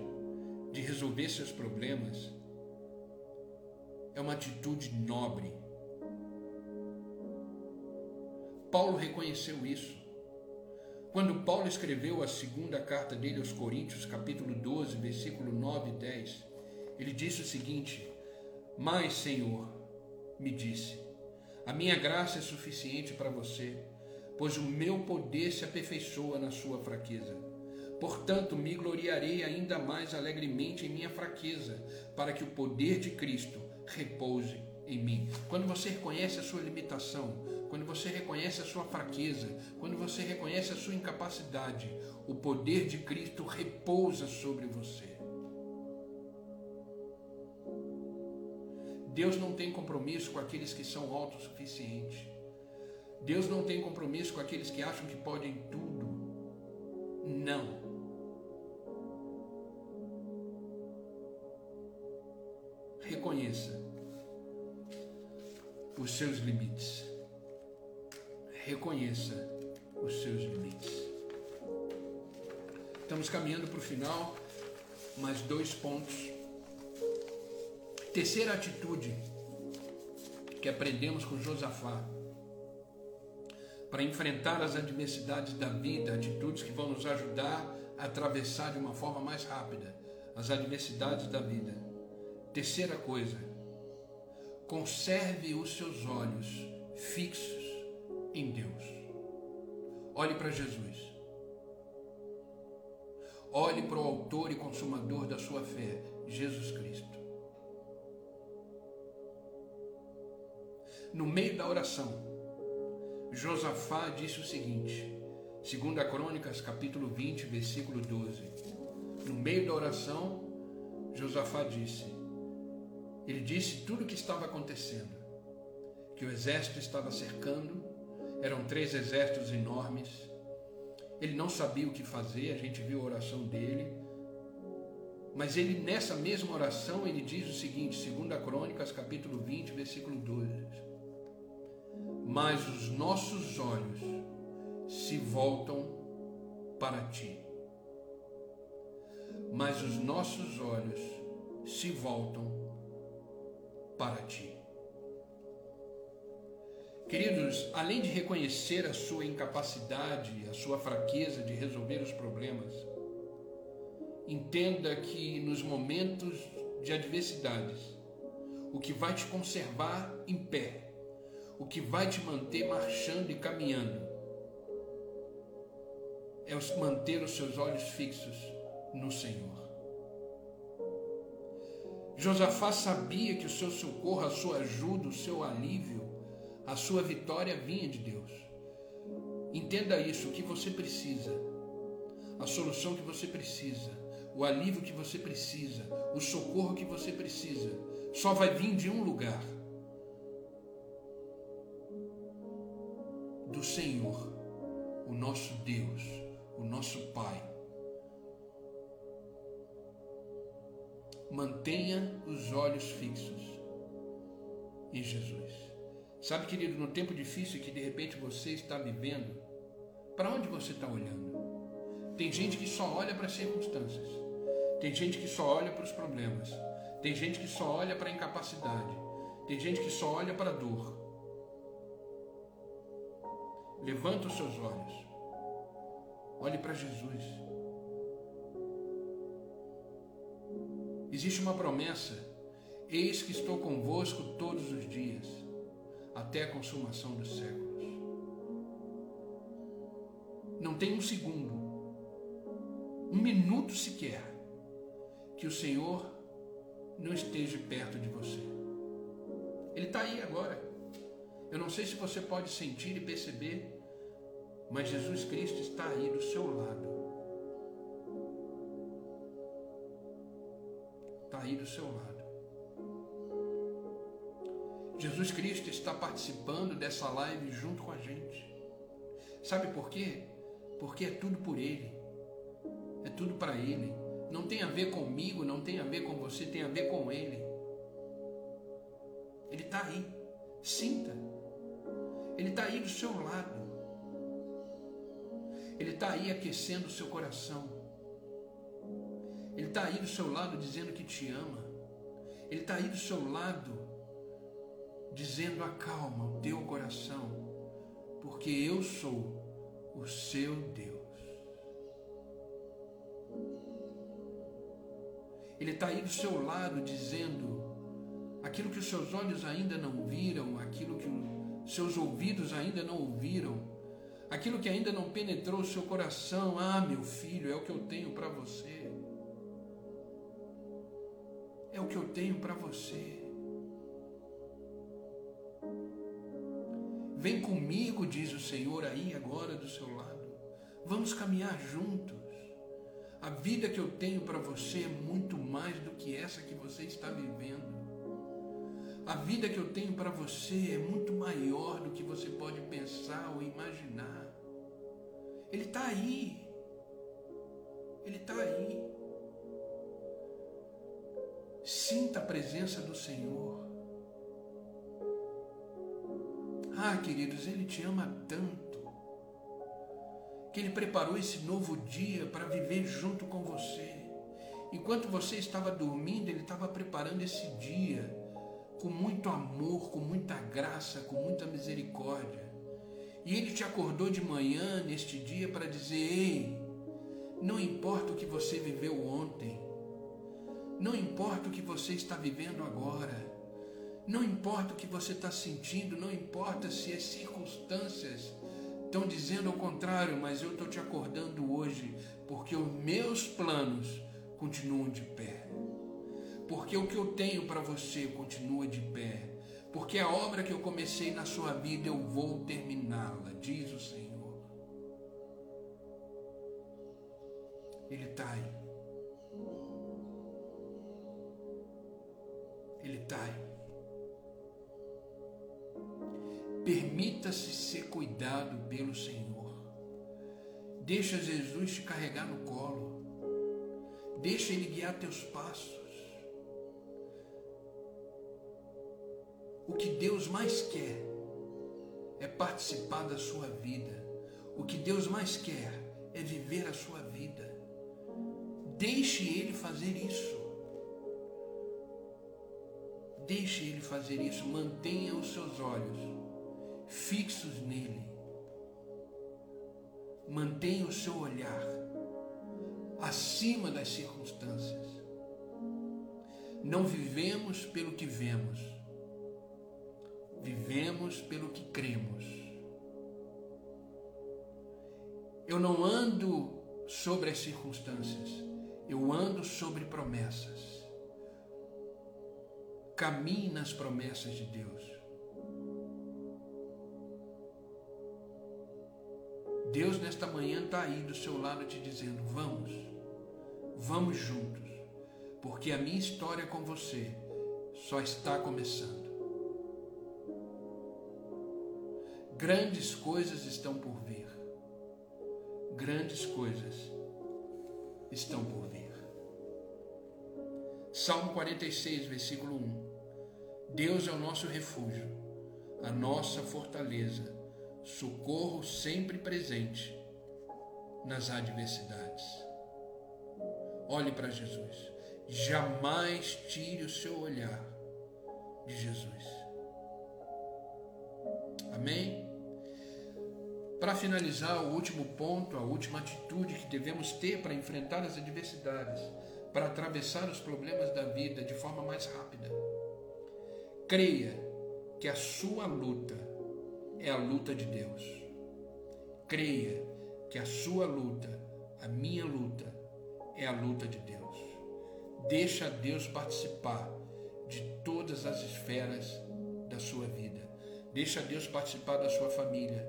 Speaker 1: de resolver seus problemas é uma atitude nobre. Paulo reconheceu isso. Quando Paulo escreveu a segunda carta dele aos Coríntios, capítulo 12, versículo 9 e 10, ele disse o seguinte: Mas, Senhor, me disse, a minha graça é suficiente para você, pois o meu poder se aperfeiçoa na sua fraqueza. Portanto, me gloriarei ainda mais alegremente em minha fraqueza, para que o poder de Cristo repouse em mim. Quando você reconhece a sua limitação, quando você reconhece a sua fraqueza, quando você reconhece a sua incapacidade, o poder de Cristo repousa sobre você. Deus não tem compromisso com aqueles que são autossuficientes. Deus não tem compromisso com aqueles que acham que podem tudo. Não. Reconheça os seus limites. Reconheça os seus limites. Estamos caminhando para o final, mais dois pontos. Terceira atitude que aprendemos com Josafá para enfrentar as adversidades da vida, atitudes que vão nos ajudar a atravessar de uma forma mais rápida as adversidades da vida. Terceira coisa, conserve os seus olhos fixos em Deus. Olhe para Jesus. Olhe para o autor e consumador da sua fé, Jesus Cristo. No meio da oração, Josafá disse o seguinte, 2 Crônicas, capítulo 20, versículo 12. No meio da oração, Josafá disse: ele disse tudo o que estava acontecendo: que o exército estava cercando, eram três exércitos enormes. Ele não sabia o que fazer, a gente viu a oração dele. Mas ele, nessa mesma oração, ele diz o seguinte, 2 Crônicas, capítulo 20, versículo 12. Mas os nossos olhos se voltam para ti. Mas os nossos olhos se voltam para ti. Queridos, além de reconhecer a sua incapacidade, a sua fraqueza de resolver os problemas, entenda que nos momentos de adversidades, o que vai te conservar em pé, o que vai te manter marchando e caminhando, é manter os seus olhos fixos no Senhor. Josafá sabia que o seu socorro, a sua ajuda, o seu alívio, a sua vitória vinha de Deus. Entenda isso, o que você precisa, a solução que você precisa, o alívio que você precisa, o socorro que você precisa, só vai vir de um lugar: do Senhor, o nosso Deus, o nosso Pai. Mantenha os olhos fixos em Jesus. Sabe, querido, no tempo difícil que de repente você está vivendo, para onde você está olhando? Tem gente que só olha para as circunstâncias. Tem gente que só olha para os problemas. Tem gente que só olha para a incapacidade. Tem gente que só olha para a dor. Levanta os seus olhos. Olhe para Jesus. Existe uma promessa: Eis que estou convosco todos os dias até a consumação dos séculos. Não tem um segundo, um minuto sequer, que o Senhor não esteja perto de você. Ele está aí agora. Eu não sei se você pode sentir e perceber, mas Jesus Cristo está aí do seu lado. Aí do seu lado. Jesus Cristo está participando dessa live junto com a gente. Sabe por quê? Porque é tudo por Ele, é tudo para Ele. Não tem a ver comigo, não tem a ver com você, tem a ver com Ele. Ele está aí, sinta. Ele está aí do seu lado. Ele está aí aquecendo o seu coração. Ele está aí do seu lado dizendo que te ama. Ele está aí do seu lado dizendo: acalma o teu coração, porque eu sou o seu Deus. Ele está aí do seu lado dizendo aquilo que os seus olhos ainda não viram, aquilo que os seus ouvidos ainda não ouviram, aquilo que ainda não penetrou o seu coração. Ah, meu filho, é o que eu tenho para você. É o que eu tenho para você. Vem comigo, diz o Senhor aí agora do seu lado. Vamos caminhar juntos. A vida que eu tenho para você é muito mais do que essa que você está vivendo. A vida que eu tenho para você é muito maior do que você pode pensar ou imaginar. Ele está aí. Ele está aí. Sinta a presença do Senhor. Ah, queridos, Ele te ama tanto que Ele preparou esse novo dia para viver junto com você. Enquanto você estava dormindo, Ele estava preparando esse dia com muito amor, com muita graça, com muita misericórdia. E Ele te acordou de manhã neste dia para dizer: Ei, não importa o que você viveu ontem, não importa o que você está vivendo agora. Não importa o que você está sentindo, não importa se as circunstâncias estão dizendo o contrário, mas eu estou te acordando hoje, porque os meus planos continuam de pé. Porque o que eu tenho para você continua de pé. Porque a obra que eu comecei na sua vida eu vou terminá-la, diz o Senhor. Ele está aí. Permita-se ser cuidado pelo Senhor. Deixa Jesus te carregar no colo. Deixa Ele guiar teus passos. O que Deus mais quer é participar da sua vida. O que Deus mais quer é viver a sua vida. Deixe Ele fazer isso. Deixe Ele fazer isso. Mantenha os seus olhos fixos nele. Mantenha o seu olhar acima das circunstâncias. Não vivemos pelo que vemos, vivemos pelo que cremos. Eu não ando sobre as circunstâncias, eu ando sobre promessas. Caminhe nas promessas de Deus. Deus nesta manhã está aí do seu lado te dizendo: vamos, vamos juntos, porque a minha história com você só está começando. Grandes coisas estão por vir. Grandes coisas estão por vir. Salmo 46, versículo 1. Deus é o nosso refúgio, a nossa fortaleza, socorro sempre presente nas adversidades. Olhe para Jesus. Jamais tire o seu olhar de Jesus. Amém? Para finalizar, o último ponto, a última atitude que devemos ter para enfrentar as adversidades, para atravessar os problemas da vida de forma mais rápida. Creia que a sua luta é a luta de Deus. Creia que a sua luta, a minha luta, é a luta de Deus. Deixa Deus participar de todas as esferas da sua vida. Deixa Deus participar da sua família.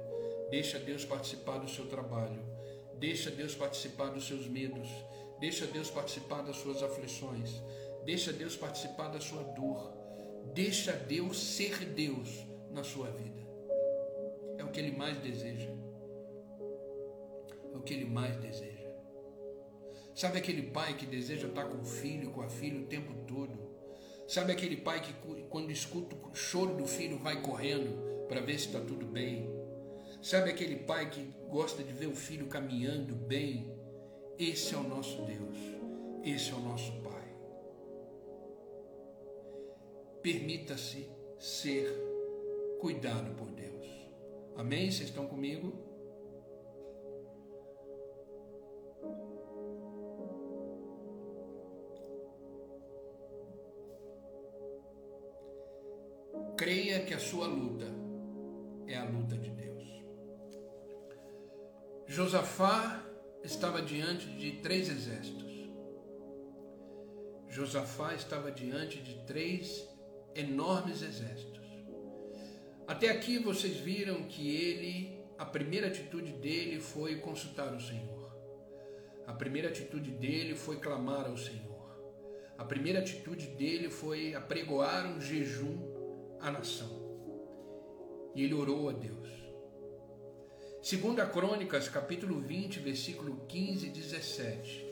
Speaker 1: Deixa Deus participar do seu trabalho. Deixa Deus participar dos seus medos. Deixa Deus participar das suas aflições. Deixa Deus participar da sua dor. Deixa Deus ser Deus na sua vida. É o que Ele mais deseja. É o que Ele mais deseja. Sabe aquele pai que deseja estar com o filho, com a filha o tempo todo? Sabe aquele pai que, quando escuta o choro do filho, vai correndo para ver se está tudo bem? Sabe aquele pai que gosta de ver o filho caminhando bem? Esse é o nosso Deus, esse é o nosso Pai. Permita-se ser cuidado por Deus. Amém? Vocês estão comigo? Creia que a sua luta é a luta de Deus. Josafá estava diante de três exércitos. Josafá estava diante de três enormes exércitos. Até aqui vocês viram que ele, a primeira atitude dele foi consultar o Senhor. A primeira atitude dele foi clamar ao Senhor. A primeira atitude dele foi apregoar um jejum a nação. E ele orou a Deus. Segunda Crônicas, capítulo 20, versículo 15 e 17.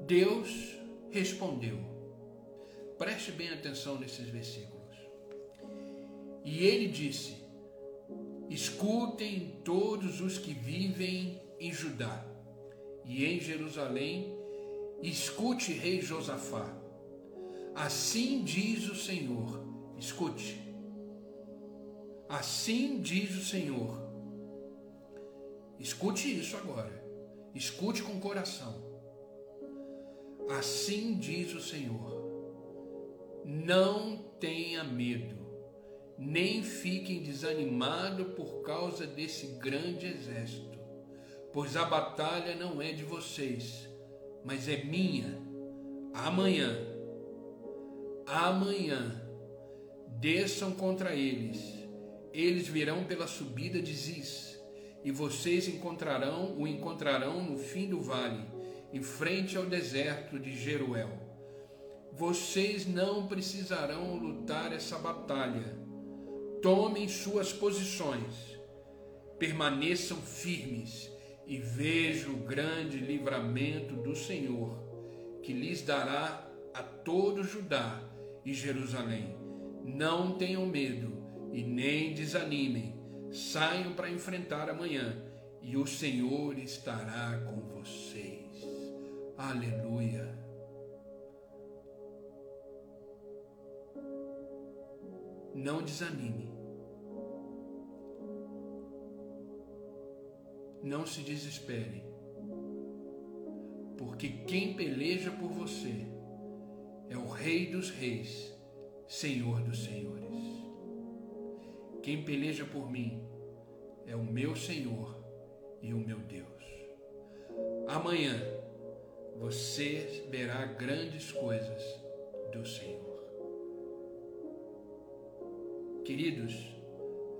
Speaker 1: Deus respondeu. Preste bem atenção nesses versículos. E ele disse: Escutem todos os que vivem em Judá e em Jerusalém, escute, rei Josafá Assim diz o Senhor. Escute. Assim diz o Senhor. Escute isso agora. Escute com coração. Assim diz o Senhor. Não tenha medo, nem fiquem desanimados por causa desse grande exército, pois a batalha não é de vocês, mas é minha. Amanhã amanhã desçam contra eles. Eles virão pela subida de Ziz, e vocês encontrarão o encontrarão no fim do vale, em frente ao deserto de Jeruel. Vocês não precisarão lutar essa batalha. Tomem suas posições, permaneçam firmes e vejam o grande livramento do Senhor, que lhes dará a todo Judá e Jerusalém. Não tenham medo e nem desanimem. Saiam para enfrentar amanhã e o Senhor estará com vocês. Aleluia. Não desanime. Não se desespere. Porque quem peleja por você é o Rei dos Reis, Senhor dos Senhores. Quem peleja por mim é o meu Senhor e o meu Deus. Amanhã você verá grandes coisas do Senhor. Queridos,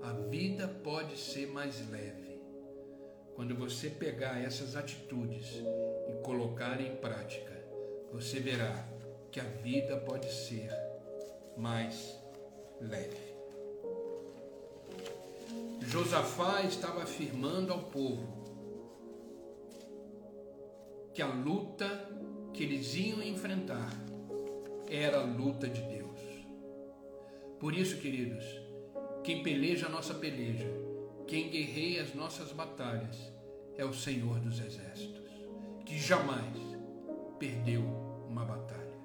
Speaker 1: a vida pode ser mais leve quando você pegar essas atitudes e colocar em prática. Você verá que a vida pode ser mais leve. Josafá estava afirmando ao povo que a luta que eles iam enfrentar era a luta de Deus. Por isso, queridos, quem peleja a nossa peleja, quem guerreia as nossas batalhas, é o Senhor dos Exércitos, que jamais perdeu uma batalha.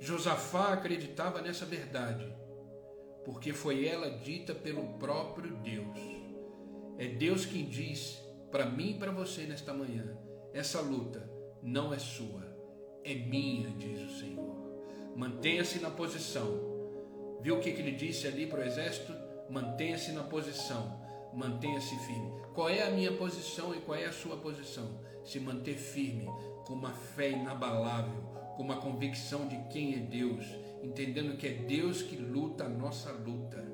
Speaker 1: Josafá acreditava nessa verdade, porque foi ela dita pelo próprio Deus. É Deus quem diz para mim e para você nesta manhã: essa luta não é sua, é minha, diz o Senhor. Mantenha-se na posição Viu o que, que ele disse ali para o exército? Mantenha-se na posição, mantenha-se firme. Qual é a minha posição e qual é a sua posição? Se manter firme, com uma fé inabalável, com uma convicção de quem é Deus, entendendo que é Deus que luta a nossa luta.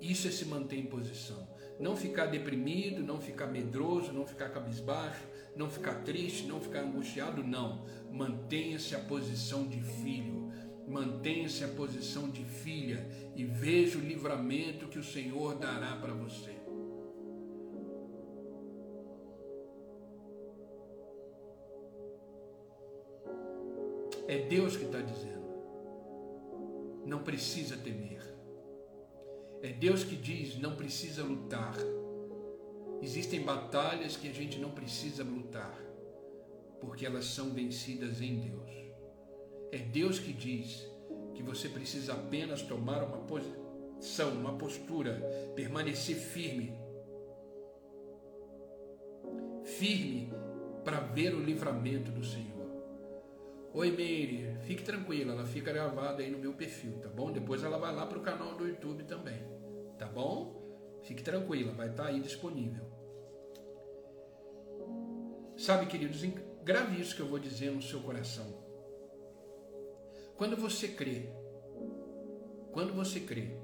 Speaker 1: Isso é se manter em posição. Não ficar deprimido, não ficar medroso, não ficar cabisbaixo, não ficar triste, não ficar angustiado, não. Mantenha-se a posição de filho Mantenha-se a posição de filha e veja o livramento que o Senhor dará para você. É Deus que está dizendo. Não precisa temer. É Deus que diz: não precisa lutar. Existem batalhas que a gente não precisa lutar, porque elas são vencidas em Deus. É Deus que diz que você precisa apenas tomar uma posição, uma postura, permanecer firme. Firme para ver o livramento do Senhor. Oi, Meire, fique tranquila, ela fica gravada aí no meu perfil, tá bom? Depois ela vai lá para o canal do YouTube também, tá bom? Fique tranquila, vai estar tá aí disponível. Sabe, queridos, grave isso que eu vou dizer no seu coração. Quando você crê, quando você crê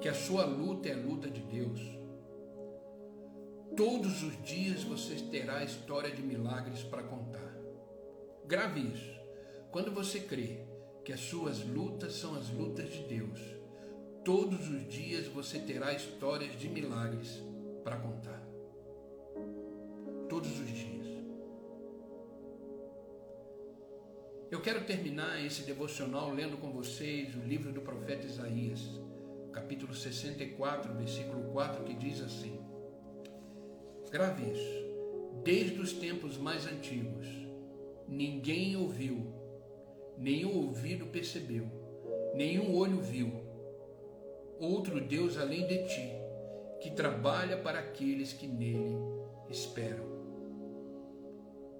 Speaker 1: que a sua luta é a luta de Deus, todos os dias você terá história de milagres para contar. Grave isso. Quando você crê que as suas lutas são as lutas de Deus, todos os dias você terá histórias de milagres para contar. Todos os dias. Eu quero terminar esse devocional lendo com vocês o livro do profeta Isaías, capítulo 64, versículo 4, que diz assim: Grave isso. Desde os tempos mais antigos, ninguém ouviu, nenhum ouvido percebeu, nenhum olho viu outro Deus além de ti, que trabalha para aqueles que nele esperam.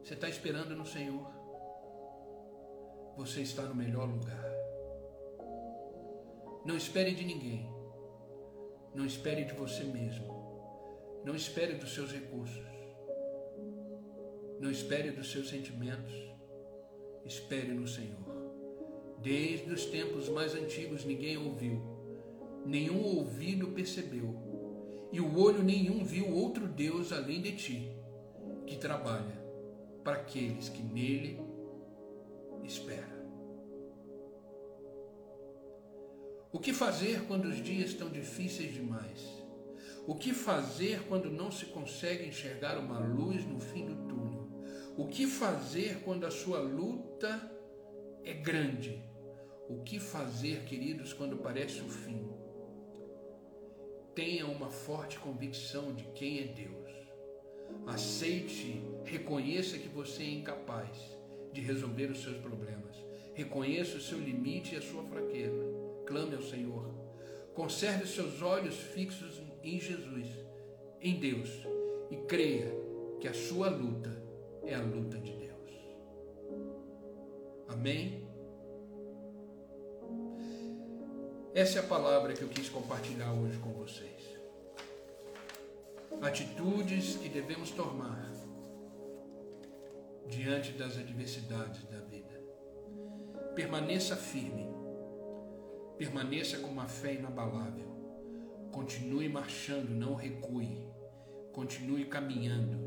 Speaker 1: Você está esperando no Senhor? Você está no melhor lugar. Não espere de ninguém. Não espere de você mesmo. Não espere dos seus recursos. Não espere dos seus sentimentos. Espere no Senhor. Desde os tempos mais antigos ninguém ouviu, nenhum ouvido percebeu, e o olho nenhum viu outro Deus além de ti, que trabalha para aqueles que nele espera. O que fazer quando os dias estão difíceis demais? O que fazer quando não se consegue enxergar uma luz no fim do túnel? O que fazer quando a sua luta é grande? O que fazer, queridos, quando parece o fim? Tenha uma forte convicção de quem é Deus. Aceite, reconheça que você é incapaz de resolver os seus problemas. Reconheça o seu limite e a sua fraqueza. Clame ao Senhor. Conserve seus olhos fixos em Jesus, em Deus, e creia que a sua luta é a luta de Deus. Amém? Essa é a palavra que eu quis compartilhar hoje com vocês. Atitudes que devemos tomar diante das adversidades da vida. permaneça firme, permaneça com uma fé inabalável, continue marchando, não recue, continue caminhando.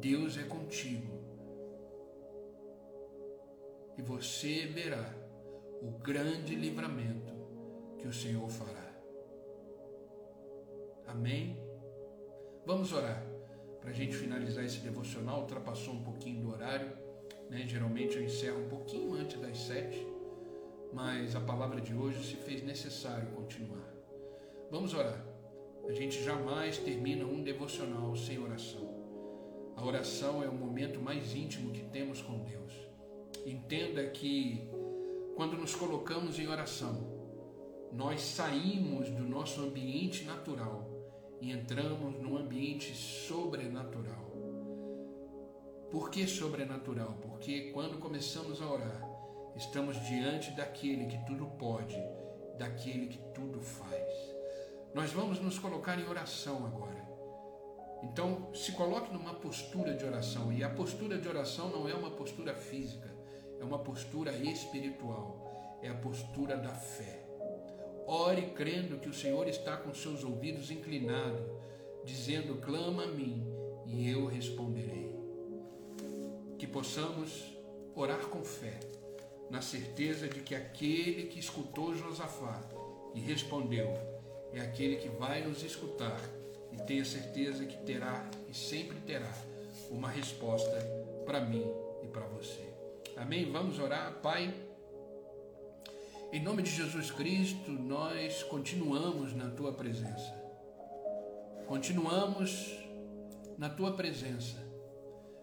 Speaker 1: Deus é contigo e você verá o grande livramento que o Senhor fará. Amém? Vamos orar. Para a gente finalizar esse devocional, ultrapassou um pouquinho do horário. Né? Geralmente eu encerro um pouquinho antes das sete, mas a palavra de hoje se fez necessário continuar. Vamos orar. A gente jamais termina um devocional sem oração. A oração é o momento mais íntimo que temos com Deus. Entenda que quando nos colocamos em oração, nós saímos do nosso ambiente natural e entramos num ambiente sobrenatural. Por que sobrenatural? Porque quando começamos a orar, estamos diante daquele que tudo pode, daquele que tudo faz. Nós vamos nos colocar em oração agora. Então, se coloque numa postura de oração, e a postura de oração não é uma postura física, é uma postura espiritual, é a postura da fé. Ore crendo que o Senhor está com seus ouvidos inclinados, dizendo: clama a mim e eu responderei. Que possamos orar com fé, na certeza de que aquele que escutou Josafá e respondeu é aquele que vai nos escutar e tenha certeza que terá e sempre terá uma resposta para mim e para você. Amém? Vamos orar, Pai. Em nome de Jesus Cristo, nós continuamos na tua presença. Continuamos na tua presença.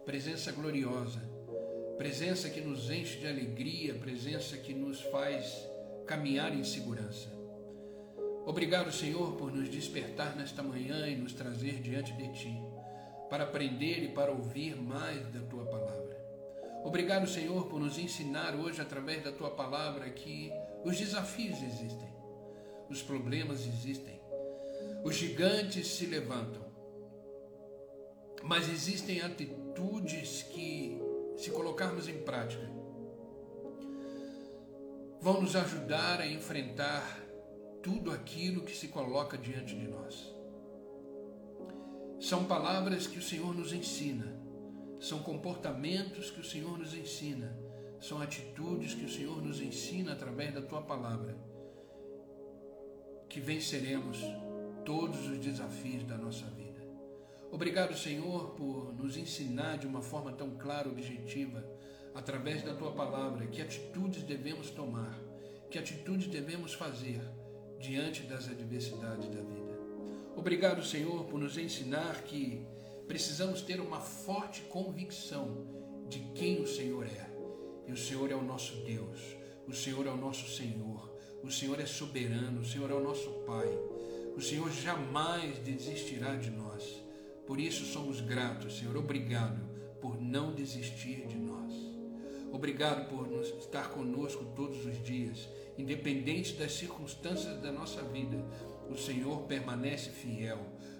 Speaker 1: Presença gloriosa, presença que nos enche de alegria, presença que nos faz caminhar em segurança. Obrigado, Senhor, por nos despertar nesta manhã e nos trazer diante de ti, para aprender e para ouvir mais da tua palavra. Obrigado, Senhor, por nos ensinar hoje, através da tua palavra, que os desafios existem, os problemas existem, os gigantes se levantam, mas existem atitudes que, se colocarmos em prática, vão nos ajudar a enfrentar tudo aquilo que se coloca diante de nós. São palavras que o Senhor nos ensina, são comportamentos que o Senhor nos ensina são atitudes que o Senhor nos ensina através da tua palavra, que venceremos todos os desafios da nossa vida. Obrigado, Senhor, por nos ensinar de uma forma tão clara, objetiva, através da tua palavra, que atitudes devemos tomar, que atitudes devemos fazer diante das adversidades da vida. Obrigado, Senhor, por nos ensinar que precisamos ter uma forte convicção de quem o Senhor é e o Senhor é o nosso Deus, o Senhor é o nosso Senhor, o Senhor é soberano, o Senhor é o nosso Pai. O Senhor jamais desistirá de nós. Por isso somos gratos, Senhor. Obrigado por não desistir de nós. Obrigado por estar conosco todos os dias, independente das circunstâncias da nossa vida. O Senhor permanece fiel.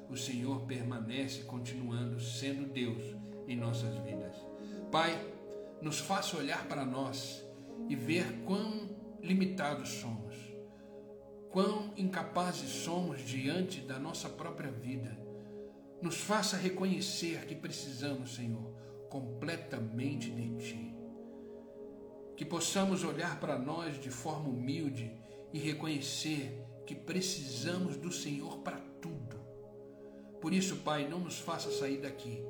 Speaker 1: O Senhor permanece continuando sendo Deus em nossas vidas. Pai, nos faça olhar para nós e ver quão limitados somos, quão incapazes somos diante da nossa própria vida. Nos faça reconhecer que precisamos, Senhor, completamente de Ti. Que possamos olhar para nós de forma humilde e reconhecer que precisamos do Senhor para tudo. Por isso, Pai, não nos faça sair daqui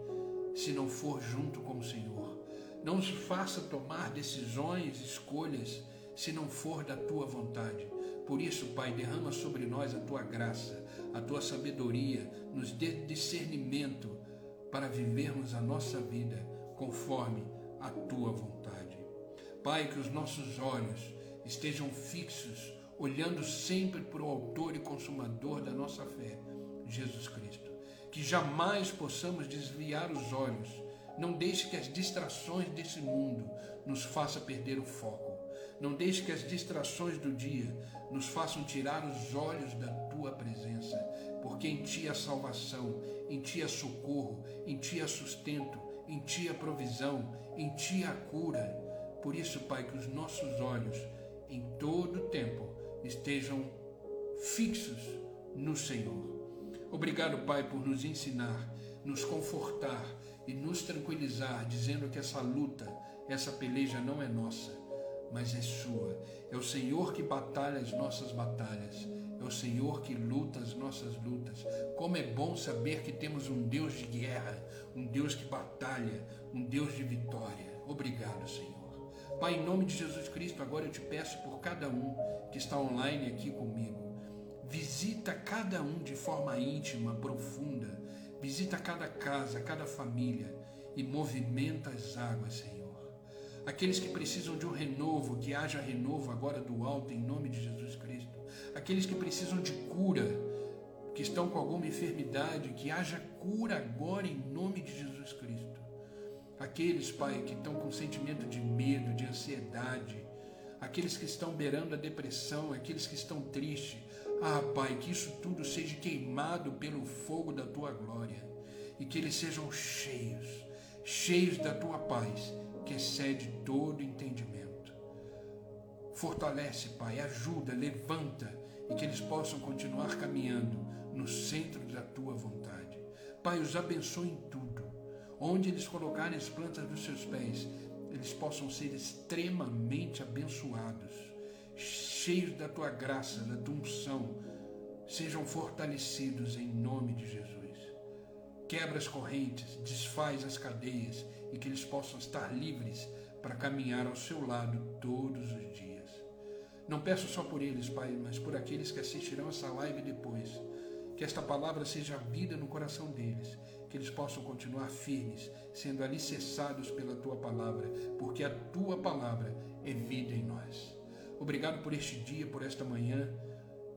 Speaker 1: se não for junto com o Senhor. Não nos faça tomar decisões, escolhas, se não for da tua vontade. Por isso, Pai, derrama sobre nós a tua graça, a tua sabedoria, nos dê discernimento para vivermos a nossa vida conforme a tua vontade. Pai, que os nossos olhos estejam fixos, olhando sempre para o Autor e Consumador da nossa fé, Jesus Cristo. Que jamais possamos desviar os olhos não deixe que as distrações desse mundo nos façam perder o foco. Não deixe que as distrações do dia nos façam tirar os olhos da tua presença, porque em ti há salvação, em ti há socorro, em ti há sustento, em ti há provisão, em ti há cura. Por isso, Pai, que os nossos olhos em todo o tempo estejam fixos no Senhor. Obrigado, Pai, por nos ensinar, nos confortar e nos tranquilizar, dizendo que essa luta, essa peleja não é nossa, mas é sua. É o Senhor que batalha as nossas batalhas. É o Senhor que luta as nossas lutas. Como é bom saber que temos um Deus de guerra, um Deus que batalha, um Deus de vitória. Obrigado, Senhor. Pai, em nome de Jesus Cristo, agora eu te peço por cada um que está online aqui comigo. Visita cada um de forma íntima, profunda. Visita cada casa, cada família e movimenta as águas, Senhor. Aqueles que precisam de um renovo, que haja renovo agora do alto em nome de Jesus Cristo. Aqueles que precisam de cura, que estão com alguma enfermidade, que haja cura agora em nome de Jesus Cristo. Aqueles, Pai, que estão com sentimento de medo, de ansiedade, aqueles que estão beirando a depressão, aqueles que estão tristes. Ah, Pai, que isso tudo seja queimado pelo fogo da tua glória e que eles sejam cheios, cheios da tua paz que excede todo entendimento. Fortalece, Pai, ajuda, levanta e que eles possam continuar caminhando no centro da tua vontade. Pai, os abençoe em tudo. Onde eles colocarem as plantas dos seus pés, eles possam ser extremamente abençoados, cheios da tua graça, da tua unção, sejam fortalecidos em nome de Jesus. Quebra as correntes, desfaz as cadeias e que eles possam estar livres para caminhar ao seu lado todos os dias. Não peço só por eles, Pai, mas por aqueles que assistirão essa live depois. Que esta palavra seja vida no coração deles, que eles possam continuar firmes, sendo alicerçados pela tua palavra, porque a tua palavra é vida em nós. Obrigado por este dia, por esta manhã.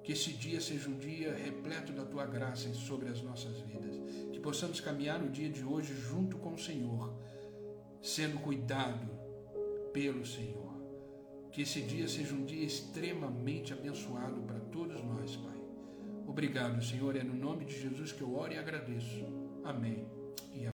Speaker 1: Que esse dia seja um dia repleto da tua graça sobre as nossas vidas. Que possamos caminhar no dia de hoje junto com o Senhor sendo cuidado pelo Senhor. Que esse dia seja um dia extremamente abençoado para todos nós, Pai. Obrigado, Senhor. É no nome de Jesus que eu oro e agradeço. Amém.